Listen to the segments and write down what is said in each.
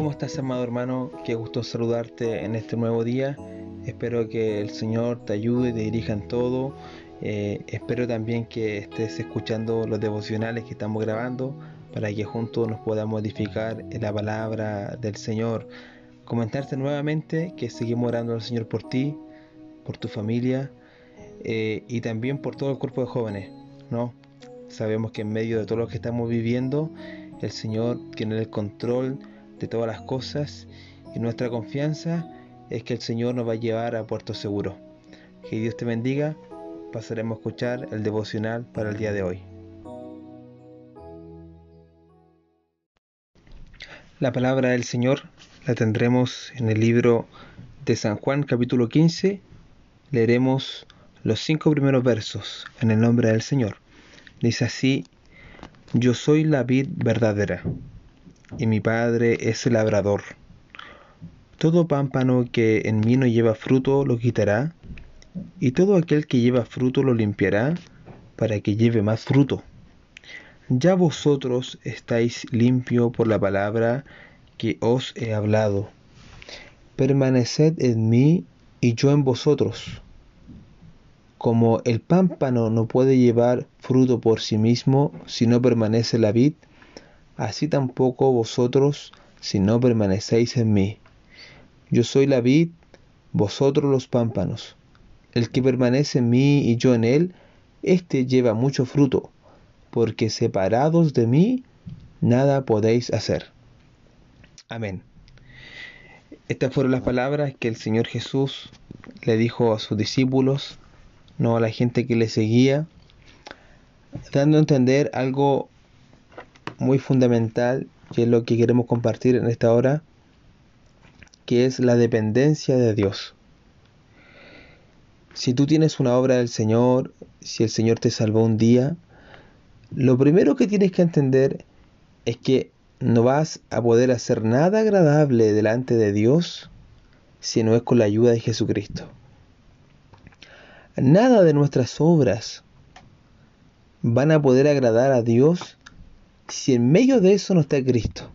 ¿Cómo estás, amado hermano? Qué gusto saludarte en este nuevo día. Espero que el Señor te ayude te dirija en todo. Eh, espero también que estés escuchando los devocionales que estamos grabando para que juntos nos podamos edificar en la palabra del Señor. Comentarte nuevamente que seguimos orando al Señor por ti, por tu familia eh, y también por todo el cuerpo de jóvenes. ¿no? Sabemos que en medio de todo lo que estamos viviendo, el Señor tiene el control de todas las cosas y nuestra confianza es que el Señor nos va a llevar a puerto seguro. Que Dios te bendiga. Pasaremos a escuchar el devocional para el día de hoy. La palabra del Señor la tendremos en el libro de San Juan capítulo 15. Leeremos los cinco primeros versos en el nombre del Señor. Dice así, yo soy la vid verdadera y mi Padre es el labrador. Todo pámpano que en mí no lleva fruto lo quitará, y todo aquel que lleva fruto lo limpiará, para que lleve más fruto. Ya vosotros estáis limpio por la palabra que os he hablado. Permaneced en mí y yo en vosotros. Como el pámpano no puede llevar fruto por sí mismo si no permanece la vid, así tampoco vosotros si no permanecéis en mí. Yo soy la vid, vosotros los pámpanos. El que permanece en mí y yo en él, éste lleva mucho fruto, porque separados de mí, nada podéis hacer. Amén. Estas fueron las palabras que el Señor Jesús le dijo a sus discípulos, no a la gente que le seguía, dando a entender algo muy fundamental y es lo que queremos compartir en esta hora, que es la dependencia de Dios. Si tú tienes una obra del Señor, si el Señor te salvó un día, lo primero que tienes que entender es que no vas a poder hacer nada agradable delante de Dios si no es con la ayuda de Jesucristo. Nada de nuestras obras van a poder agradar a Dios si en medio de eso no está Cristo.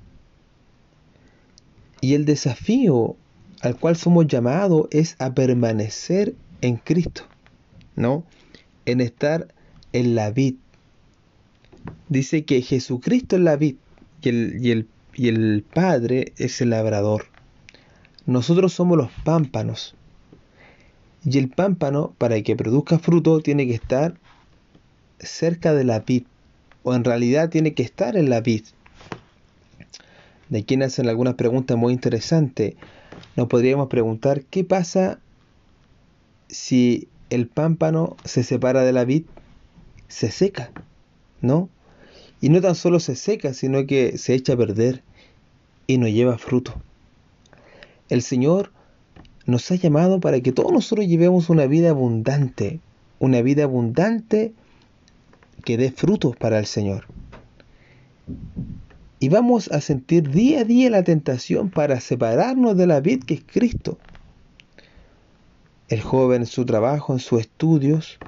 Y el desafío al cual somos llamados es a permanecer en Cristo, ¿no? En estar en la vid. Dice que Jesucristo es la vid y el, y el, y el Padre es el labrador. Nosotros somos los pámpanos. Y el pámpano, para que produzca fruto, tiene que estar cerca de la vid o en realidad tiene que estar en la vid. De quien hacen algunas preguntas muy interesantes. Nos podríamos preguntar qué pasa si el pámpano se separa de la vid, se seca, ¿no? Y no tan solo se seca, sino que se echa a perder y no lleva fruto. El Señor nos ha llamado para que todos nosotros llevemos una vida abundante, una vida abundante que dé frutos para el Señor. Y vamos a sentir día a día la tentación para separarnos de la vid que es Cristo. El joven en su trabajo, en sus estudios,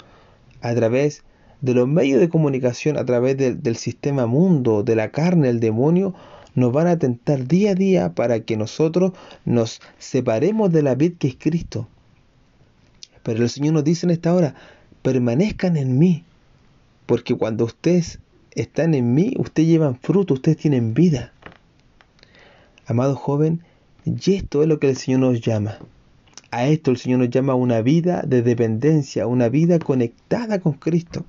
a través de los medios de comunicación, a través del sistema mundo, de la carne, el demonio, nos van a tentar día a día para que nosotros nos separemos de la vid que es Cristo. Pero el Señor nos dice en esta hora, permanezcan en mí, porque cuando ustedes están en mí, ustedes llevan fruto, ustedes tienen vida. Amado joven, y esto es lo que el Señor nos llama. A esto el Señor nos llama una vida de dependencia, una vida conectada con Cristo.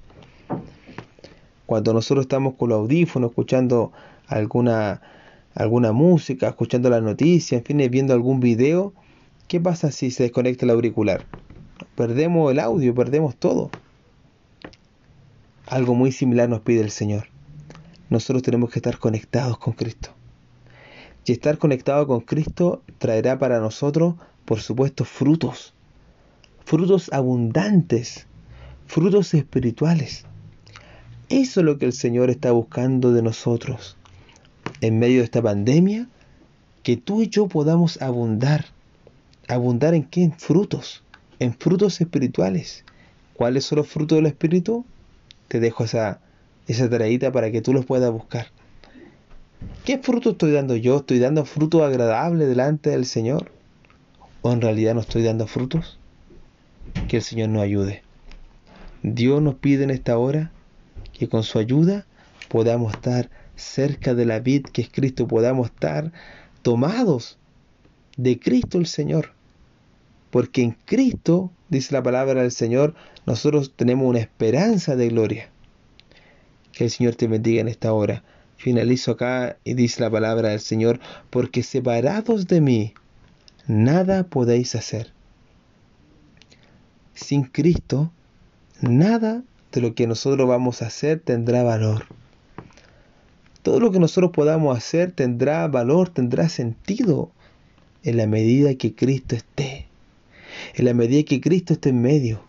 Cuando nosotros estamos con los audífonos, escuchando alguna, alguna música, escuchando la noticia, en fin, viendo algún video, ¿qué pasa si se desconecta el auricular? Perdemos el audio, perdemos todo. Algo muy similar nos pide el Señor. Nosotros tenemos que estar conectados con Cristo. Y estar conectado con Cristo traerá para nosotros, por supuesto, frutos. Frutos abundantes. Frutos espirituales. Eso es lo que el Señor está buscando de nosotros. En medio de esta pandemia, que tú y yo podamos abundar. ¿Abundar en qué? En frutos. En frutos espirituales. ¿Cuáles son los frutos del Espíritu? Te dejo esa, esa tareita para que tú los puedas buscar. ¿Qué fruto estoy dando yo? ¿Estoy dando fruto agradable delante del Señor? ¿O en realidad no estoy dando frutos? Que el Señor nos ayude. Dios nos pide en esta hora que con su ayuda podamos estar cerca de la vid que es Cristo, podamos estar tomados de Cristo el Señor. Porque en Cristo, dice la palabra del Señor, nosotros tenemos una esperanza de gloria. Que el Señor te bendiga en esta hora. Finalizo acá y dice la palabra del Señor, porque separados de mí, nada podéis hacer. Sin Cristo, nada de lo que nosotros vamos a hacer tendrá valor. Todo lo que nosotros podamos hacer tendrá valor, tendrá sentido en la medida que Cristo esté, en la medida que Cristo esté en medio.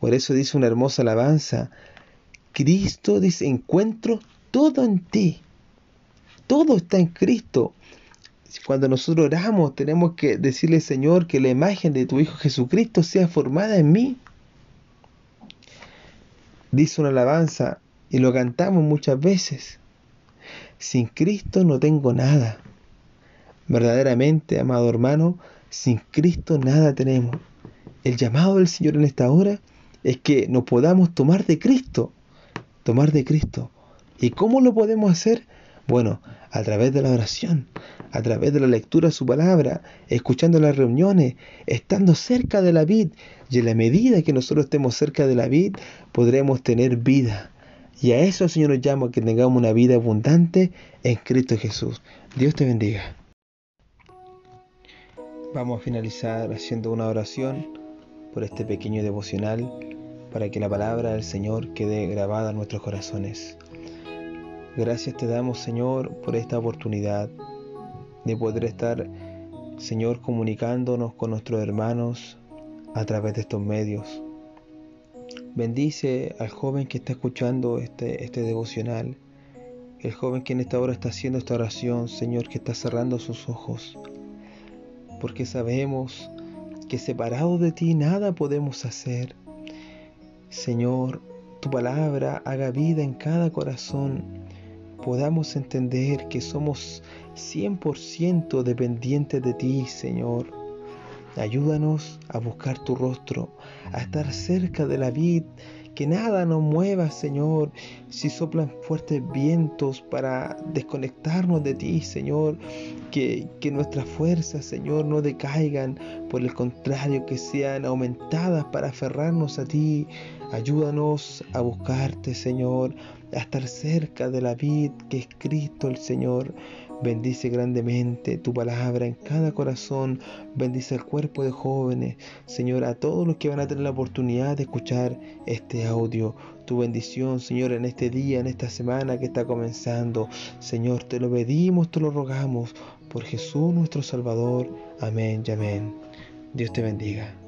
Por eso dice una hermosa alabanza, Cristo dice, encuentro todo en ti, todo está en Cristo. Cuando nosotros oramos tenemos que decirle, Señor, que la imagen de tu Hijo Jesucristo sea formada en mí. Dice una alabanza y lo cantamos muchas veces. Sin Cristo no tengo nada. Verdaderamente, amado hermano, sin Cristo nada tenemos. El llamado del Señor en esta hora es que nos podamos tomar de Cristo. Tomar de Cristo. ¿Y cómo lo podemos hacer? Bueno, a través de la oración, a través de la lectura de su palabra, escuchando las reuniones, estando cerca de la vid. Y en la medida que nosotros estemos cerca de la vid, podremos tener vida. Y a eso el Señor nos llama que tengamos una vida abundante en Cristo Jesús. Dios te bendiga. Vamos a finalizar haciendo una oración por este pequeño devocional para que la palabra del Señor quede grabada en nuestros corazones. Gracias te damos, Señor, por esta oportunidad de poder estar, Señor, comunicándonos con nuestros hermanos a través de estos medios. Bendice al joven que está escuchando este, este devocional, el joven que en esta hora está haciendo esta oración, Señor, que está cerrando sus ojos, porque sabemos que separados de ti nada podemos hacer. Señor, tu palabra haga vida en cada corazón podamos entender que somos 100% dependientes de ti, Señor. Ayúdanos a buscar tu rostro, a estar cerca de la vid, que nada nos mueva, Señor, si soplan fuertes vientos para desconectarnos de ti, Señor, que, nuestras fuerzas, Señor, no decaigan, por el contrario, que sean aumentadas para aferrarnos a ti. Ayúdanos a buscarte, Señor, a estar cerca de la vid que es Cristo el Señor. Bendice grandemente tu palabra en cada corazón. Bendice el cuerpo de jóvenes. Señor, a todos los que van a tener la oportunidad de escuchar este audio. Tu bendición, Señor, en este día, en esta semana que está comenzando. Señor, te lo pedimos, te lo rogamos. Por Jesús nuestro Salvador. Amén y amén. Dios te bendiga.